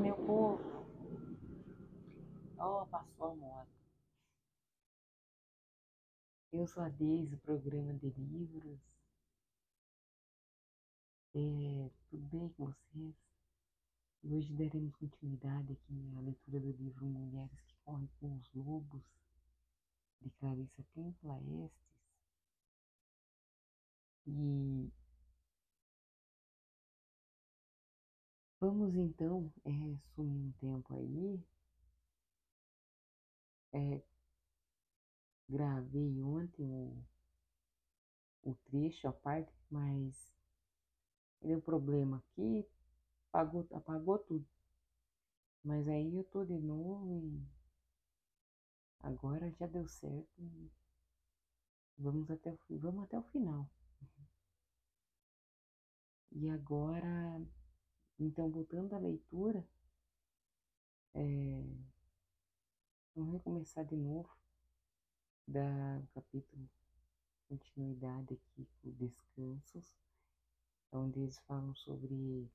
Meu povo. Oh, passou a moto. Eu sou a Deise, do programa de livros. É, tudo bem com vocês? Hoje daremos continuidade aqui à leitura do livro Mulheres que Correm com os Lobos, de Clarissa Templa Estes. E vamos então é, sumir um tempo aí. É, gravei ontem o, o trecho, a parte, mas deu problema aqui, apagou, apagou tudo. Mas aí eu tô de novo e agora já deu certo. Vamos até vamos até o final. E agora, então, voltando à leitura, é, vamos recomeçar de novo da capítulo continuidade aqui com descansos, onde eles falam sobre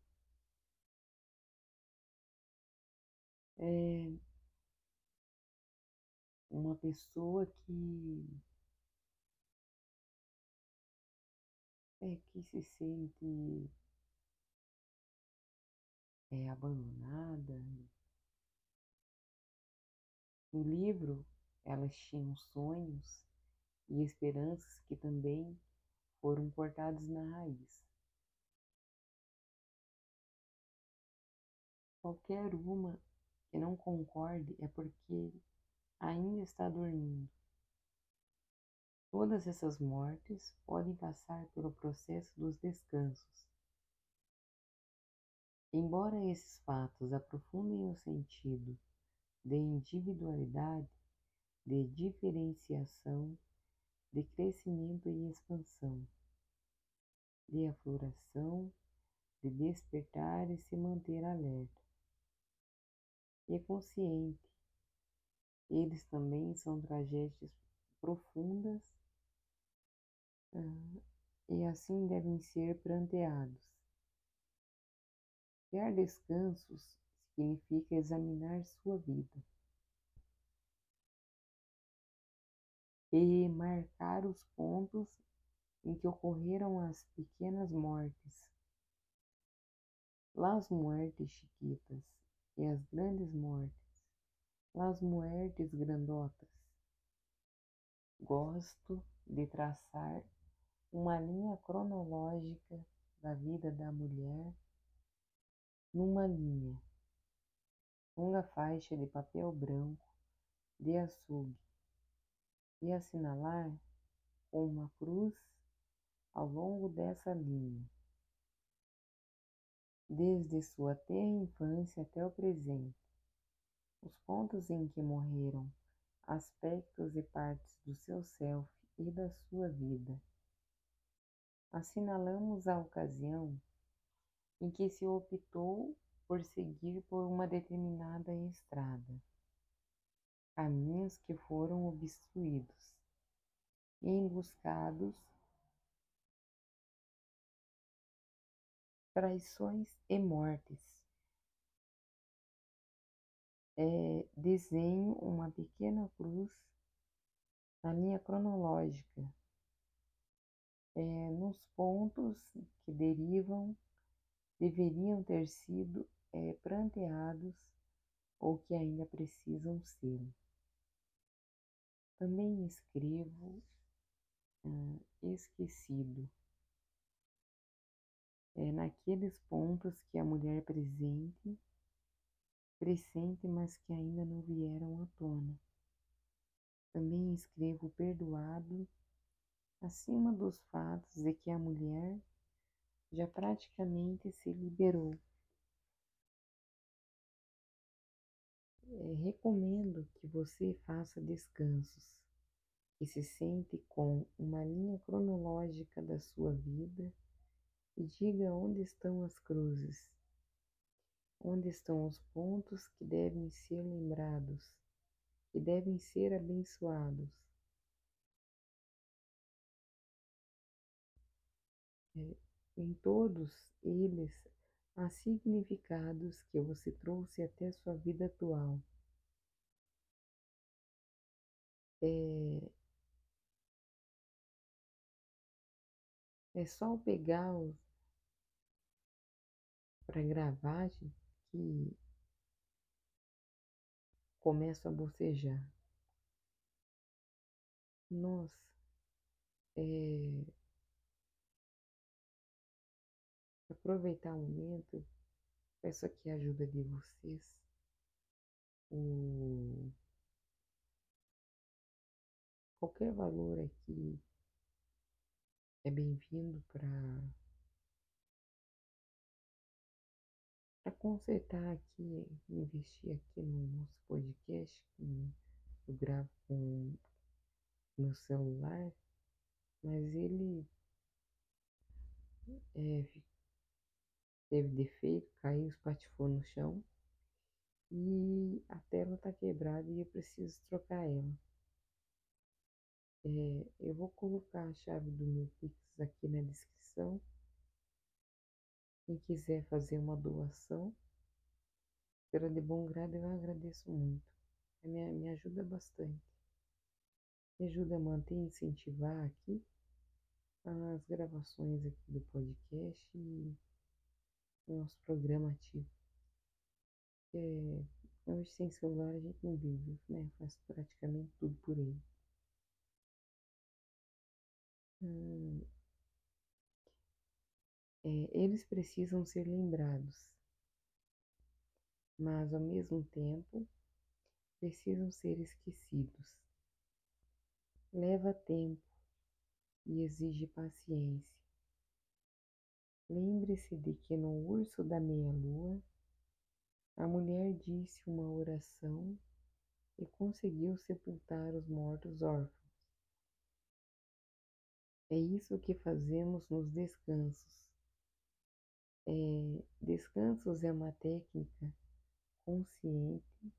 é, uma pessoa que é que se sente é, abandonada. No livro, elas tinham sonhos e esperanças que também foram cortados na raiz. Qualquer uma que não concorde é porque ainda está dormindo. Todas essas mortes podem passar pelo processo dos descansos. Embora esses fatos aprofundem o sentido de individualidade, de diferenciação, de crescimento e expansão, de afloração, de despertar e se manter alerta. E consciente. Eles também são tragédias profundas uh, e assim devem ser pranteados. Ter descansos significa examinar sua vida e marcar os pontos em que ocorreram as pequenas mortes. Las muertes chiquitas e as grandes mortes, las muertes grandotas. Gosto de traçar uma linha cronológica da vida da mulher numa linha, longa faixa de papel branco de açougue e assinalar com uma cruz ao longo dessa linha, desde sua tenra infância até o presente, os pontos em que morreram, aspectos e partes do seu self e da sua vida. Assinalamos a ocasião em que se optou por seguir por uma determinada estrada caminhos que foram obstruídos emboscados, traições e mortes. É, desenho uma pequena cruz na linha cronológica, é, nos pontos que derivam, deveriam ter sido é, pranteados ou que ainda precisam ser. Também escrevo ah, esquecido. É naqueles pontos que a mulher presente, presente, mas que ainda não vieram à tona. Também escrevo perdoado acima dos fatos de que a mulher já praticamente se liberou é, recomendo que você faça descansos e se sente com uma linha cronológica da sua vida e diga onde estão as cruzes, onde estão os pontos que devem ser lembrados, que devem ser abençoados. É, em todos eles a significados que você trouxe até sua vida atual. É, é só pegar para gravar que começo a bocejar. Nossa, é, aproveitar o momento, peço aqui a ajuda de vocês. O, qualquer valor aqui é bem-vindo para para consertar aqui, investir aqui no nosso podcast, que eu gravo com meu celular, mas ele é, teve defeito, caiu, espatifou no chão e a tela está quebrada e eu preciso trocar ela. É, eu vou colocar a chave do meu Pix aqui na descrição. Quem quiser fazer uma doação, será de bom grado, eu agradeço muito. Me, me ajuda bastante. Me ajuda a manter e incentivar aqui as gravações aqui do podcast e o nosso programa ativo. É, hoje sem celular a gente não vive, né? Faz praticamente tudo por ele. Hum, é, eles precisam ser lembrados, mas ao mesmo tempo precisam ser esquecidos. Leva tempo e exige paciência. Lembre-se de que no urso da meia-lua, a mulher disse uma oração e conseguiu sepultar os mortos órfãos. É isso que fazemos nos descansos. É, descansos é uma técnica consciente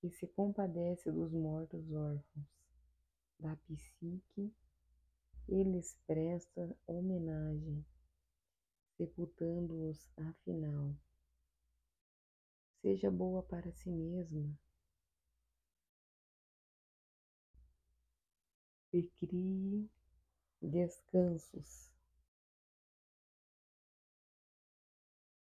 que se compadece dos mortos órfãos, da psique, e lhes presta homenagem, sepultando-os afinal. Seja boa para si mesma e crie descansos